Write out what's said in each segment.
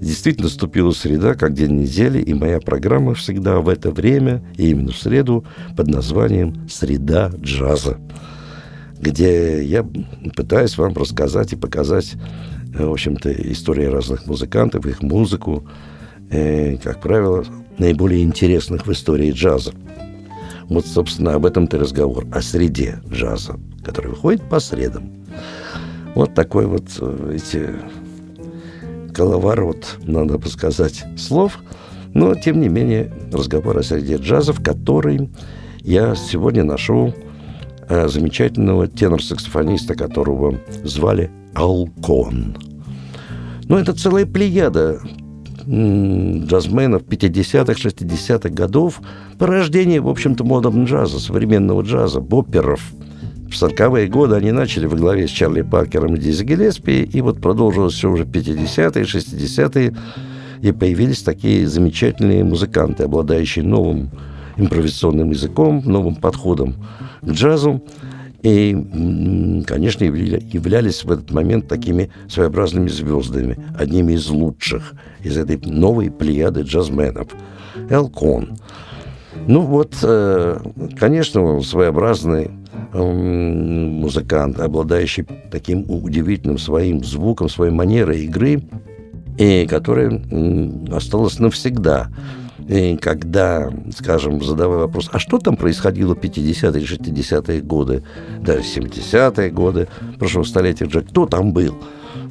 Действительно наступила среда, как день недели, и моя программа всегда в это время, и именно в среду, под названием «Среда джаза», где я пытаюсь вам рассказать и показать, э, в общем-то, истории разных музыкантов, их музыку, э, как правило, наиболее интересных в истории джаза. Вот, собственно, об этом-то разговор, о среде джаза, который выходит по средам. Вот такой вот э, эти коловорот, надо бы сказать, слов. Но, тем не менее, разговор о среде джаза, который я сегодня нашел э, замечательного тенор-саксофониста, которого звали Алкон. Ну, это целая плеяда джазменов 50-х, 60-х годов, порождение, в общем-то, модерн джаза, современного джаза, бопперов – в 40-е годы они начали во главе с Чарли Паркером и Дизи Гелеспи, и вот продолжилось все уже 50-е, 60-е, и появились такие замечательные музыканты, обладающие новым импровизационным языком, новым подходом к джазу, и, конечно, являлись в этот момент такими своеобразными звездами, одними из лучших из этой новой плеяды джазменов. Элкон. Ну вот, э, конечно, он своеобразный музыкант, обладающий таким удивительным своим звуком, своей манерой игры, и которая осталась навсегда. И когда, скажем, задавая вопрос, а что там происходило в 50-е, 60-е годы, даже 70-е годы прошлого столетия, Джек, кто там был?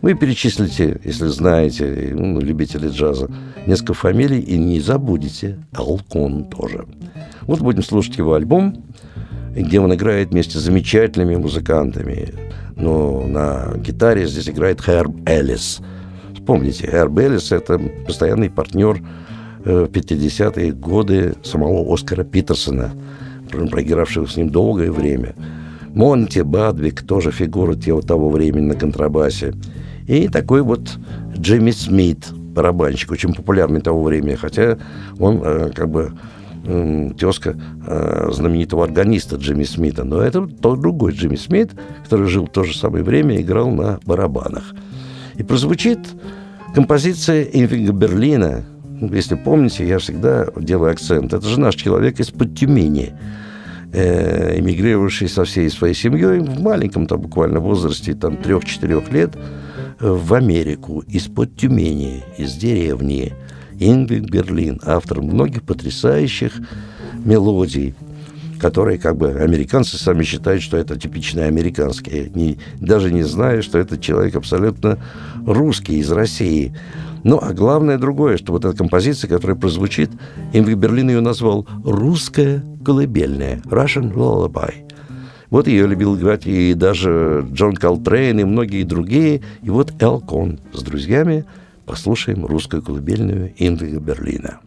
Вы перечислите, если знаете, ну, любители джаза, несколько фамилий и не забудете Алкон тоже. Вот будем слушать его альбом где он играет вместе с замечательными музыкантами. Но на гитаре здесь играет Херб Эллис. Вспомните, Херб Эллис – это постоянный партнер э, в 50-е годы самого Оскара Питерсона, проигравшего с ним долгое время. Монти Бадвик, тоже фигура того времени на контрабасе. И такой вот Джимми Смит, барабанщик, очень популярный того времени, хотя он э, как бы тезка э, знаменитого органиста Джимми Смита. Но это тот другой Джимми Смит, который жил в то же самое время и играл на барабанах. И прозвучит композиция Инфига Берлина. Если помните, я всегда делаю акцент. Это же наш человек из-под Тюмени, э, эмигрировавший со всей своей семьей в маленьком там буквально возрасте, там трех-четырех лет, в Америку из-под Тюмени, из деревни – Ингвик Берлин, автор многих потрясающих мелодий, которые как бы американцы сами считают, что это типичные американские, не, даже не зная, что это человек абсолютно русский из России. Ну, а главное другое, что вот эта композиция, которая прозвучит, Ингвик Берлин ее назвал «Русская колыбельная», «Russian Lullaby». Вот ее любил играть и даже Джон Колтрейн, и многие другие. И вот Элкон с друзьями – Послушаем русскую колыбельную Индрига Берлина.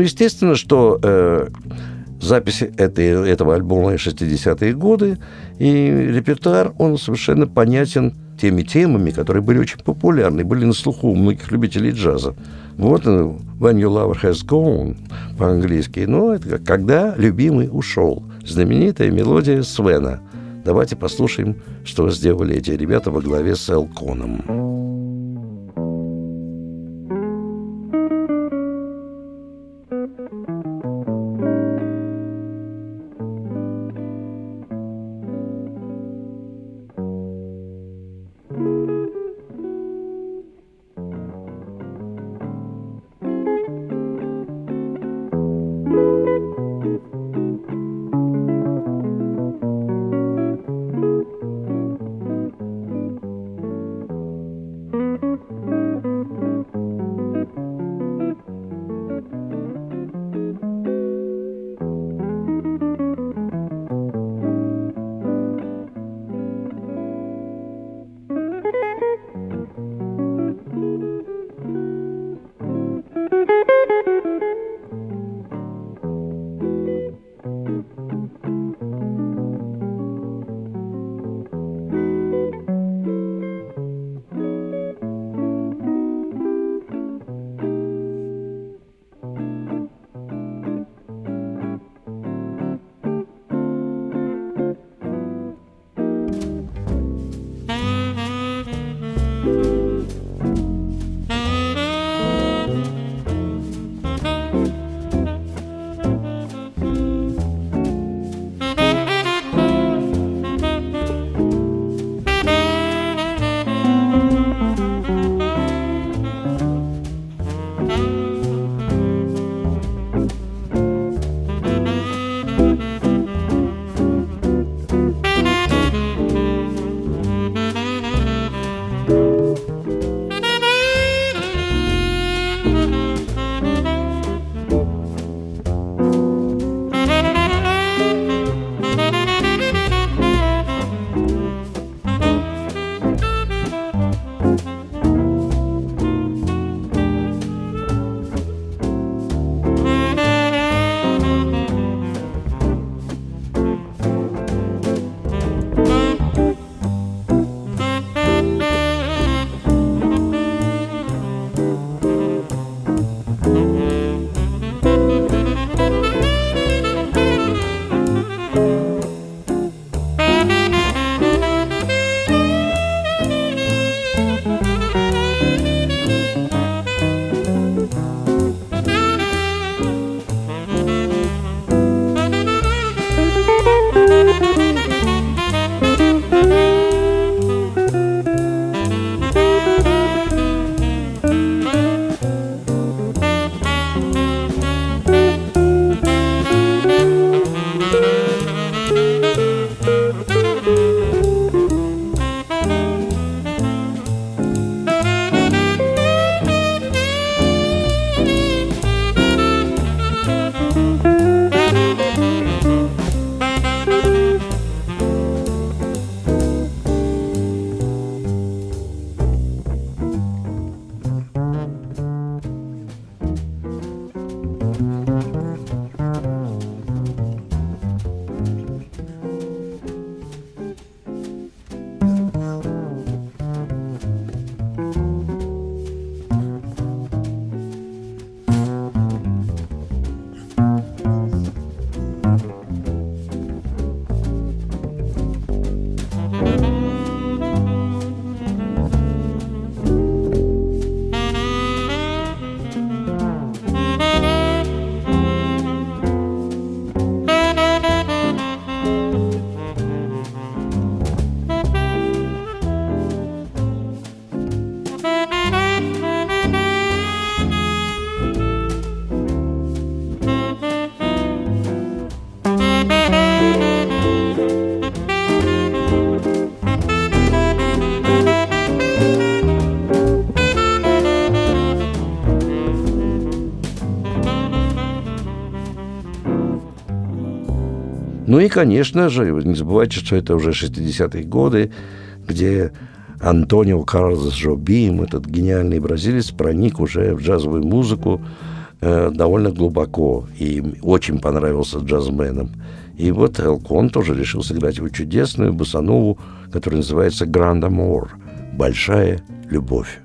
Ну, естественно, что э, записи этой, этого альбома 60-е годы, и репертуар, он совершенно понятен теми темами, которые были очень популярны, были на слуху у многих любителей джаза. Вот он, «When your lover has gone» по-английски. Ну, это как «Когда любимый ушел». Знаменитая мелодия Свена. Давайте послушаем, что сделали эти ребята во главе с Элконом. Ну и, конечно же, не забывайте, что это уже 60-е годы, где Антонио Карлос Жобим, этот гениальный бразилец, проник уже в джазовую музыку э, довольно глубоко и очень понравился джазменам. И вот Элкон тоже решил сыграть его чудесную босанову, которая называется «Гранд Амор» – «Большая любовь».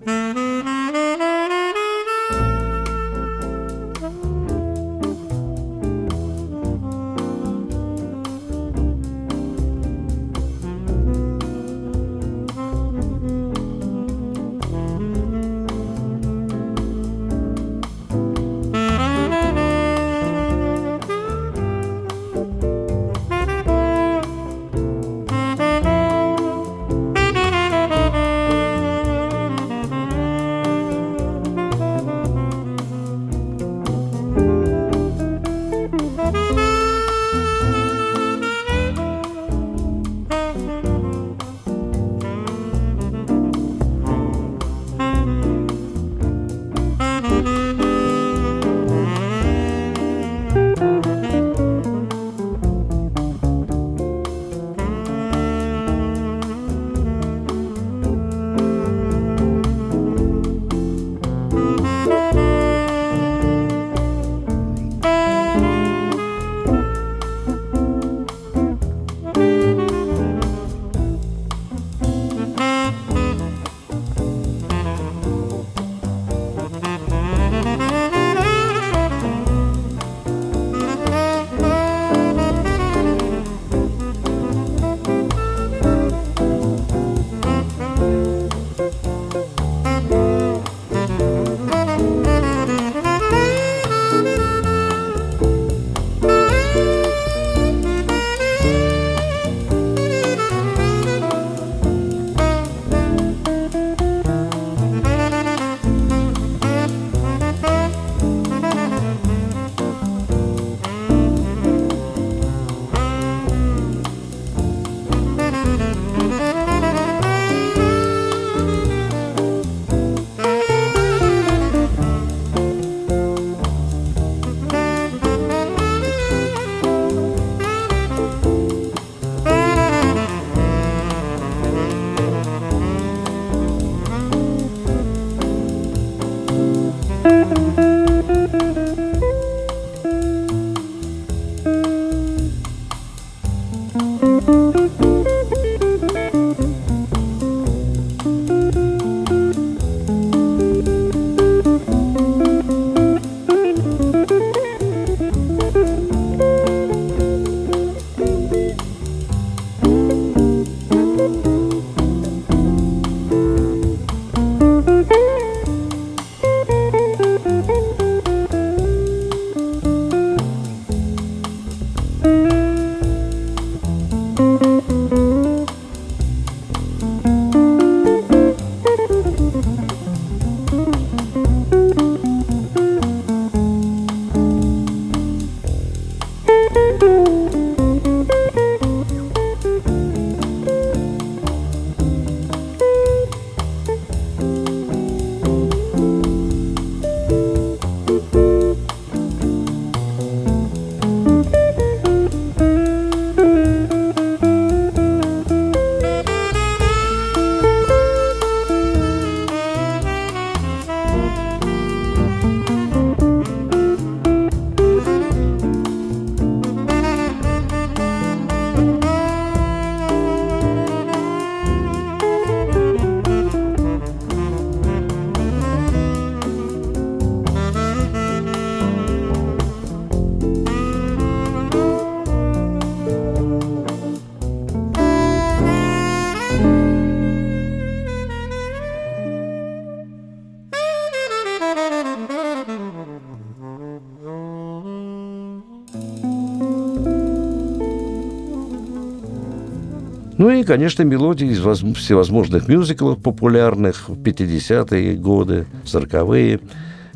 Конечно, мелодии из всевозможных мюзиклов популярных в 50-е годы, 40-е.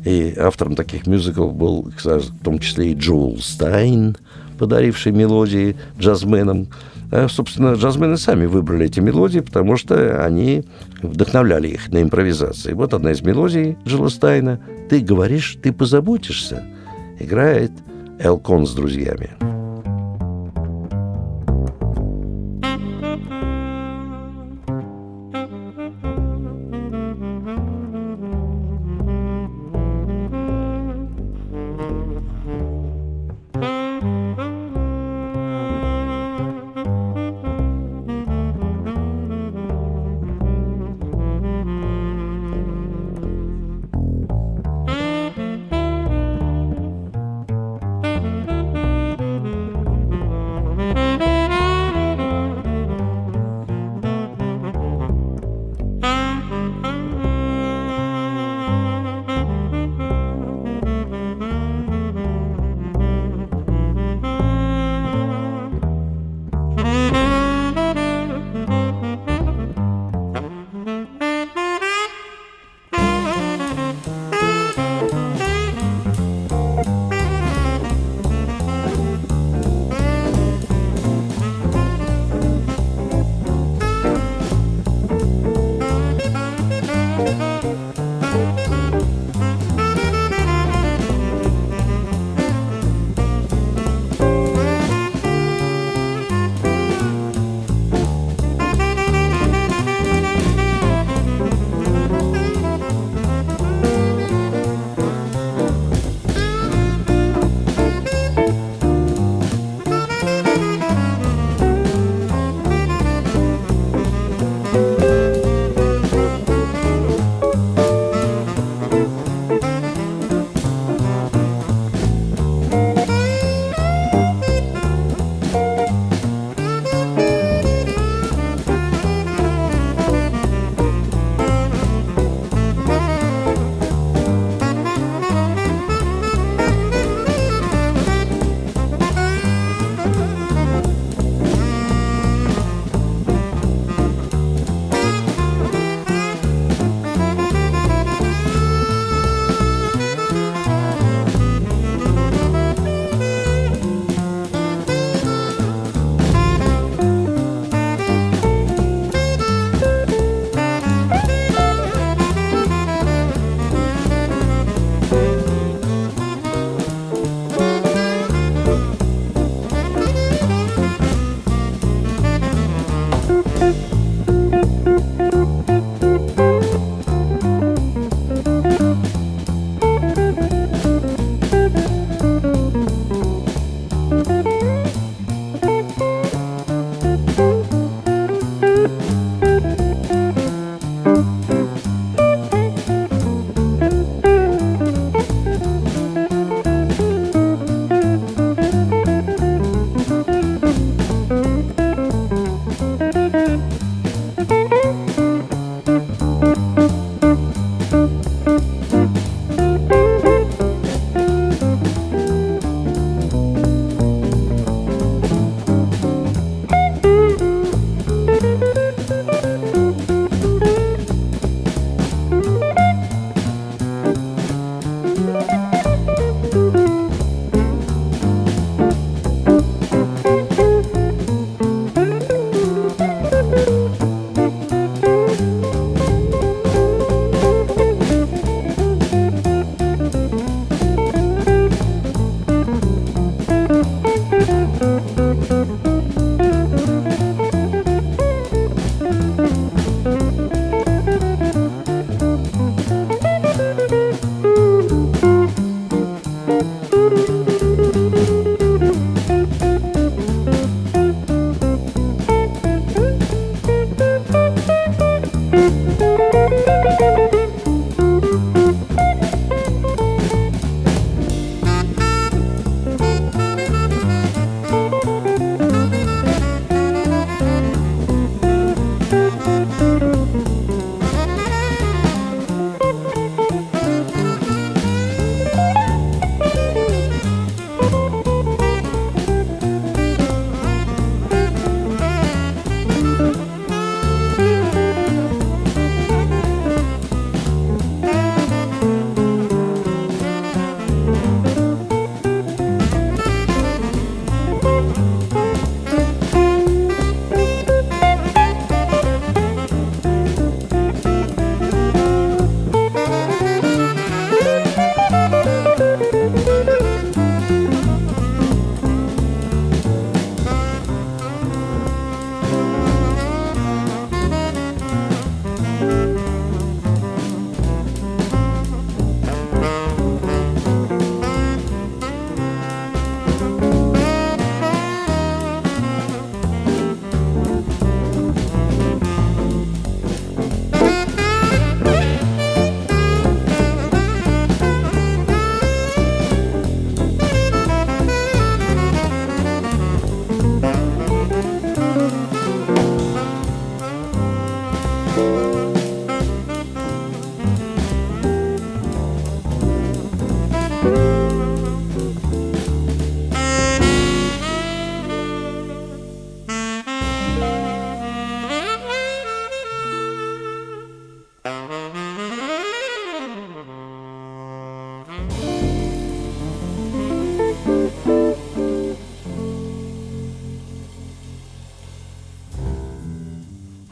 И автором таких мюзиклов был, в том числе и Джоул Стайн, подаривший мелодии джазменам. А, собственно, джазмены сами выбрали эти мелодии, потому что они вдохновляли их на импровизации. Вот одна из мелодий Джилла Стайна «Ты говоришь, ты позаботишься» играет Элкон с друзьями.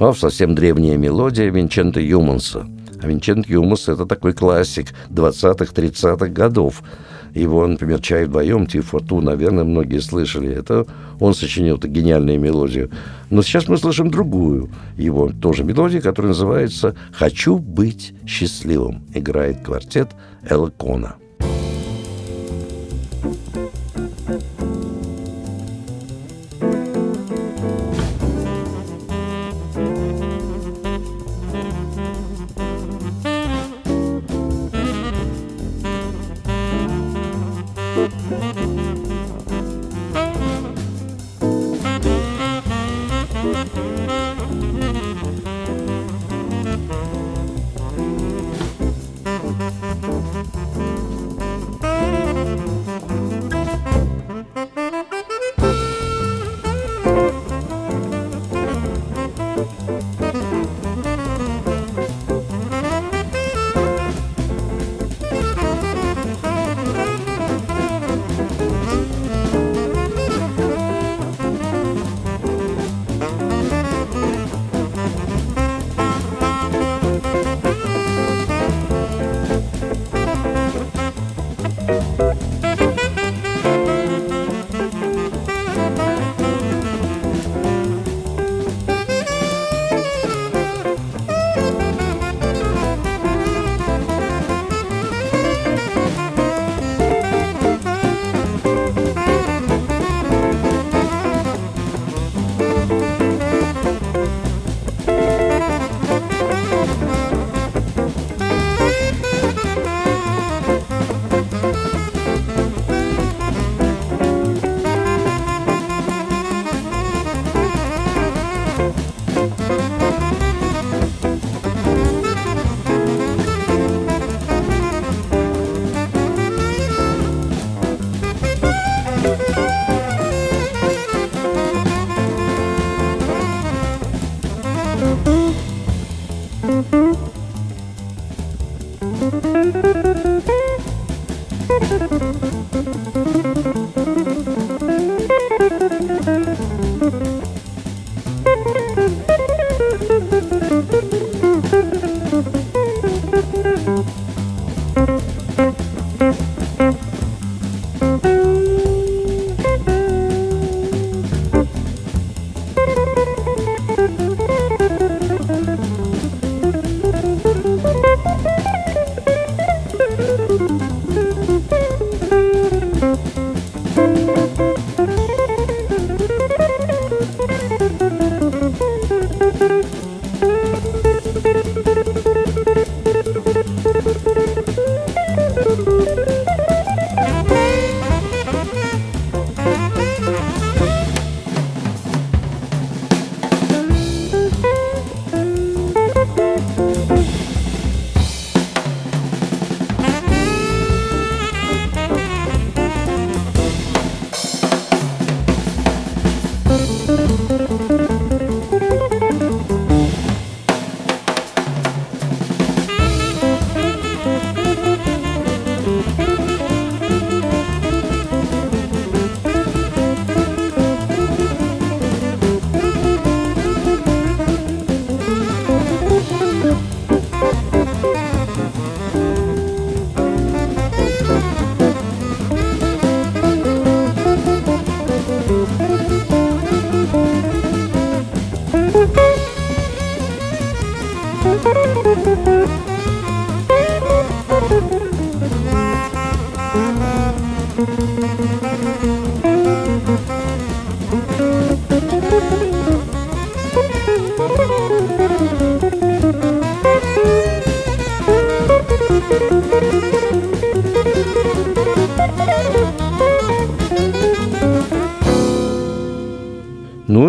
А совсем древняя мелодия Винчента Юманса. А Винчент Юманс – это такой классик 20-30-х годов. Его, например, «Чай вдвоем», «Ти-форту», наверное, многие слышали. Это он сочинил эту гениальную мелодию. Но сейчас мы слышим другую его тоже мелодию, которая называется «Хочу быть счастливым». Играет квартет Элла Кона. Ну и,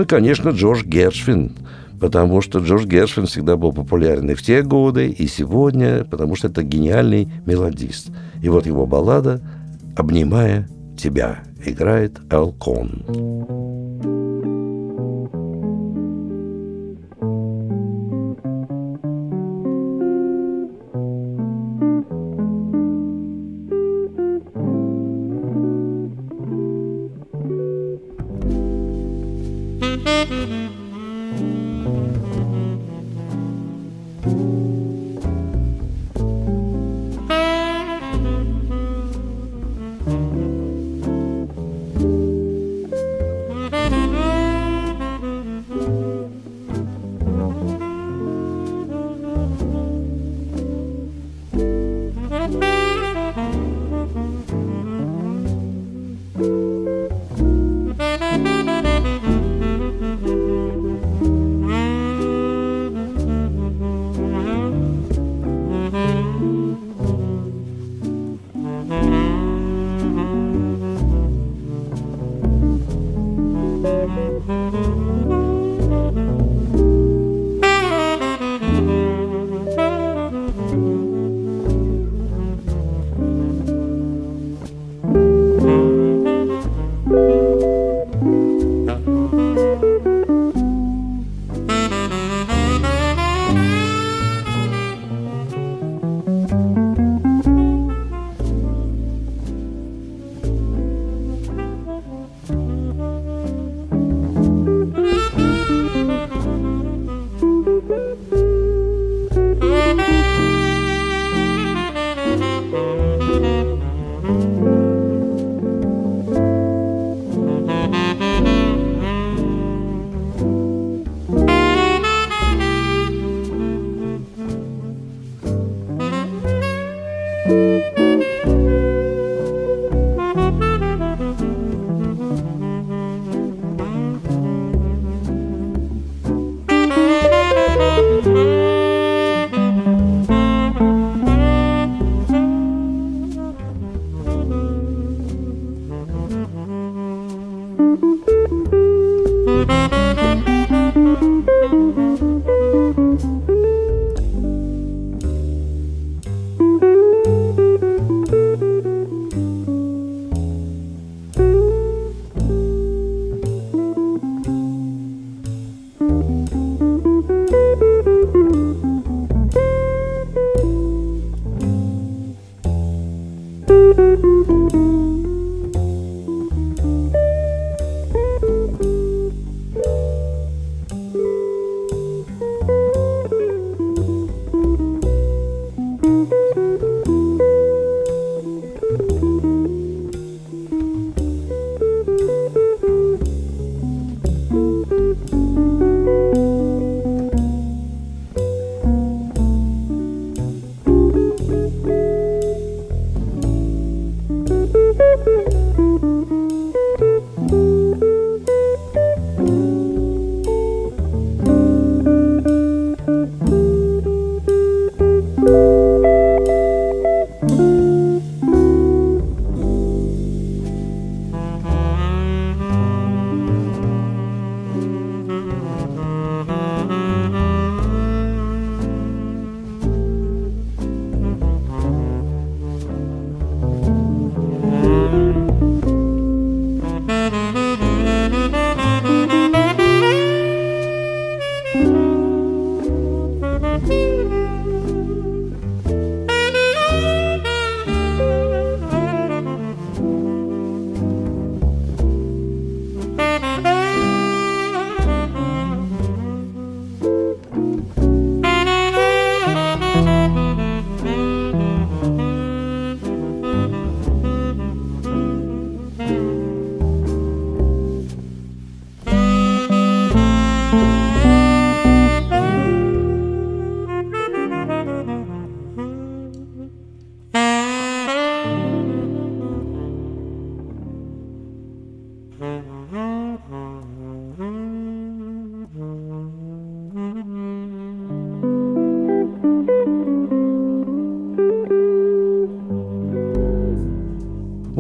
конечно, Джордж Гершвин, потому что Джордж Гершвин всегда был популярен и в те годы, и сегодня, потому что это гениальный мелодист. И вот его баллада «Обнимая тебя» играет Эл Кон.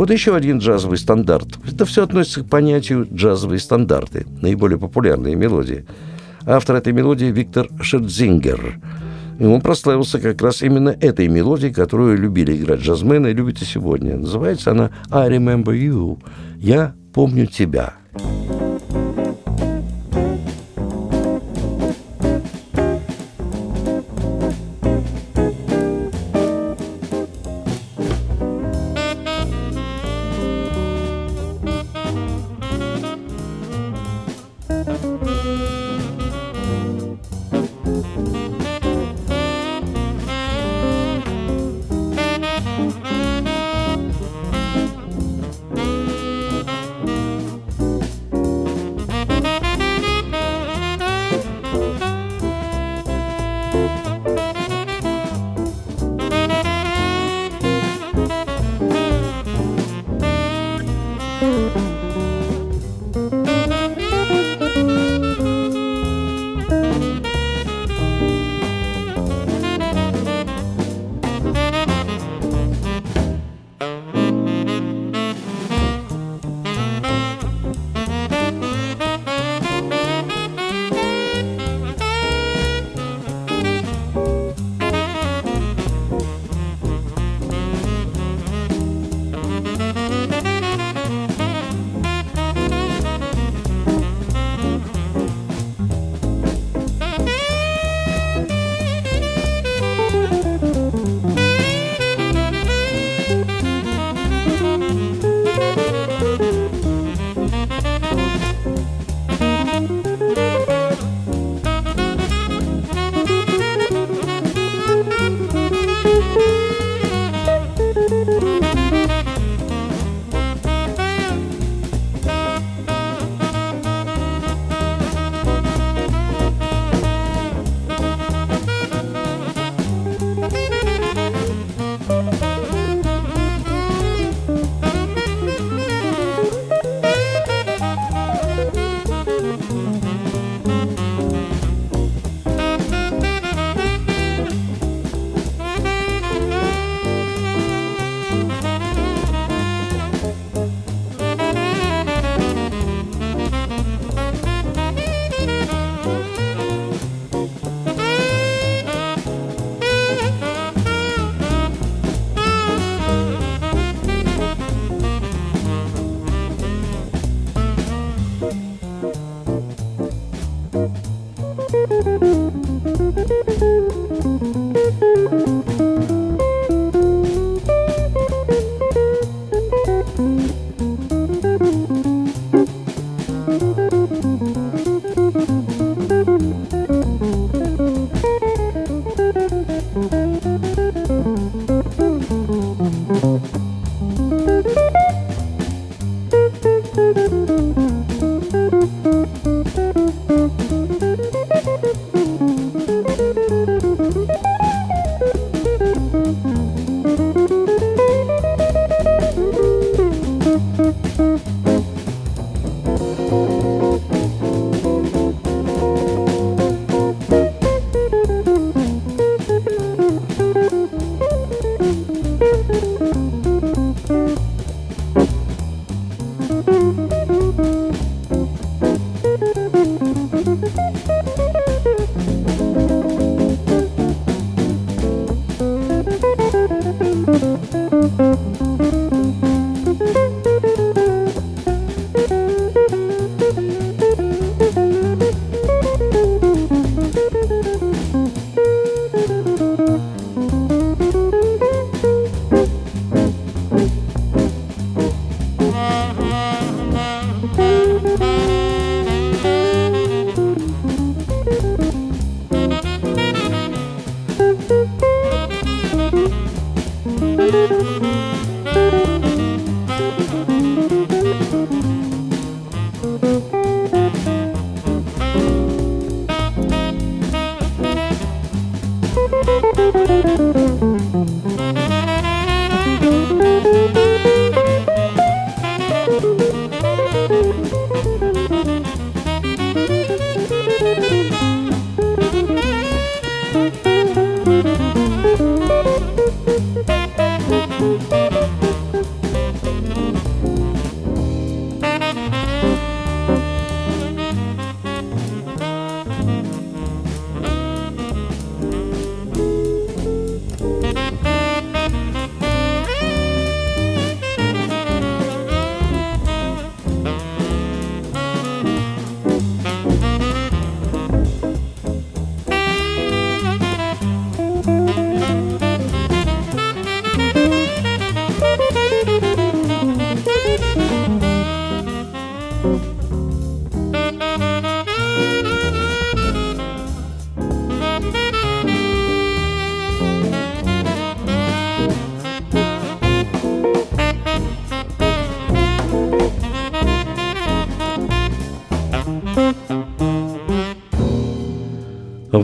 Вот еще один джазовый стандарт. Это все относится к понятию джазовые стандарты, наиболее популярные мелодии. Автор этой мелодии Виктор Шердзингер. И он прославился как раз именно этой мелодией, которую любили играть джазмены и любят и сегодня. Называется она «I remember you» – «Я помню тебя».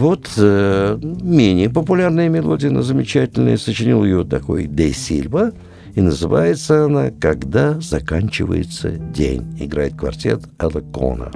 Вот э, менее популярная мелодия, но замечательная, сочинил ее такой Де Сильва, и называется она «Когда заканчивается день». Играет квартет Алакона.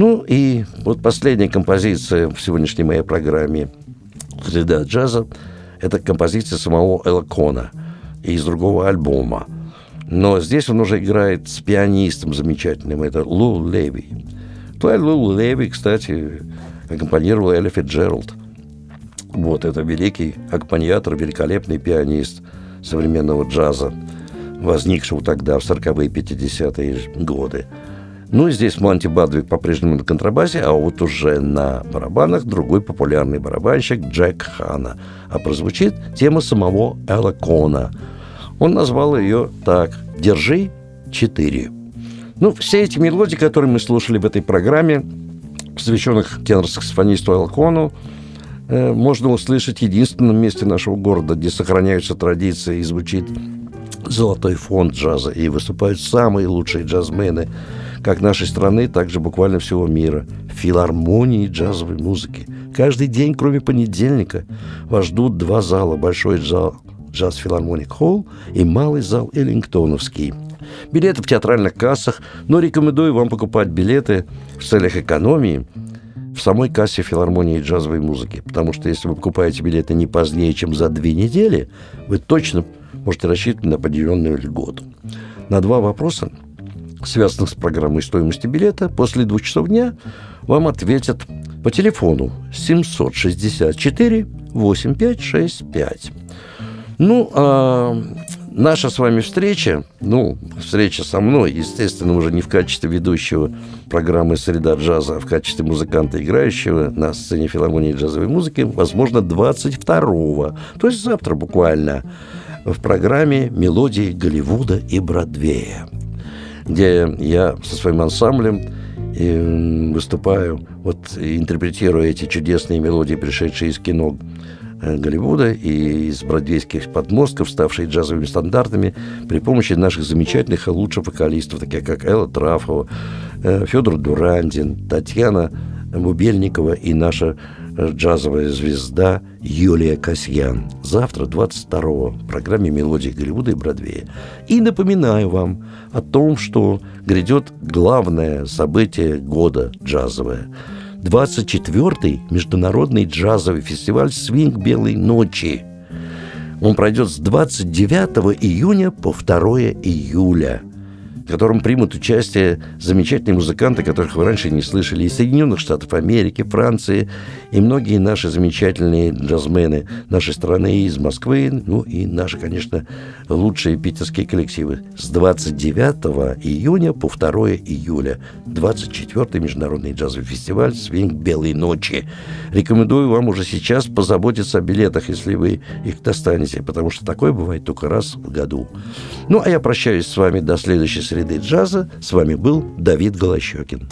Ну и вот последняя композиция в сегодняшней моей программе «Среда джаза» – это композиция самого Элла Кона из другого альбома. Но здесь он уже играет с пианистом замечательным, это Лу Леви. Твой Лу Леви, кстати, аккомпанировал Элли Фитджеральд. Вот, это великий аккомпаниатор, великолепный пианист современного джаза, возникшего тогда в 40-е 50-е годы. Ну и здесь Монти Бадвик по-прежнему на контрабасе, а вот уже на барабанах другой популярный барабанщик Джек Хана. А прозвучит тема самого Элла Кона. Он назвал ее так «Держи четыре». Ну, все эти мелодии, которые мы слушали в этой программе, посвященных тенор-саксофонисту Элла Кону, э, можно услышать в единственном месте нашего города, где сохраняются традиции и звучит золотой фонд джаза, и выступают самые лучшие джазмены – как нашей страны, так же буквально всего мира, филармонии джазовой музыки. Каждый день, кроме понедельника, вас ждут два зала. Большой зал Джаз Филармоник Холл и малый зал Эллингтоновский. Билеты в театральных кассах, но рекомендую вам покупать билеты в целях экономии в самой кассе филармонии джазовой музыки. Потому что если вы покупаете билеты не позднее, чем за две недели, вы точно можете рассчитывать на определенную льготу. На два вопроса связанных с программой стоимости билета, после двух часов дня вам ответят по телефону 764 8565. Ну, а наша с вами встреча, ну, встреча со мной, естественно, уже не в качестве ведущего программы «Среда джаза», а в качестве музыканта, играющего на сцене филармонии джазовой музыки, возможно, 22-го, то есть завтра буквально, в программе «Мелодии Голливуда и Бродвея» где я со своим ансамблем и выступаю, вот интерпретируя эти чудесные мелодии, пришедшие из кино э, Голливуда и из бродвейских подмостков, ставшие джазовыми стандартами, при помощи наших замечательных и лучших вокалистов, таких как Элла Трафова, э, Федор Дурандин, Татьяна Бубельникова и наша джазовая звезда Юлия Касьян. Завтра, 22-го, в программе «Мелодии Голливуда и Бродвея». И напоминаю вам о том, что грядет главное событие года джазовое. 24-й международный джазовый фестиваль «Свинг Белой ночи». Он пройдет с 29 июня по 2 июля – в котором примут участие замечательные музыканты, которых вы раньше не слышали, из Соединенных Штатов Америки, Франции, и многие наши замечательные джазмены нашей страны из Москвы, ну и наши, конечно, лучшие питерские коллективы. С 29 июня по 2 июля 24-й международный джазовый фестиваль «Свинг Белой ночи». Рекомендую вам уже сейчас позаботиться о билетах, если вы их достанете, потому что такое бывает только раз в году. Ну, а я прощаюсь с вами до следующей среды среды джаза. С вами был Давид Голощекин.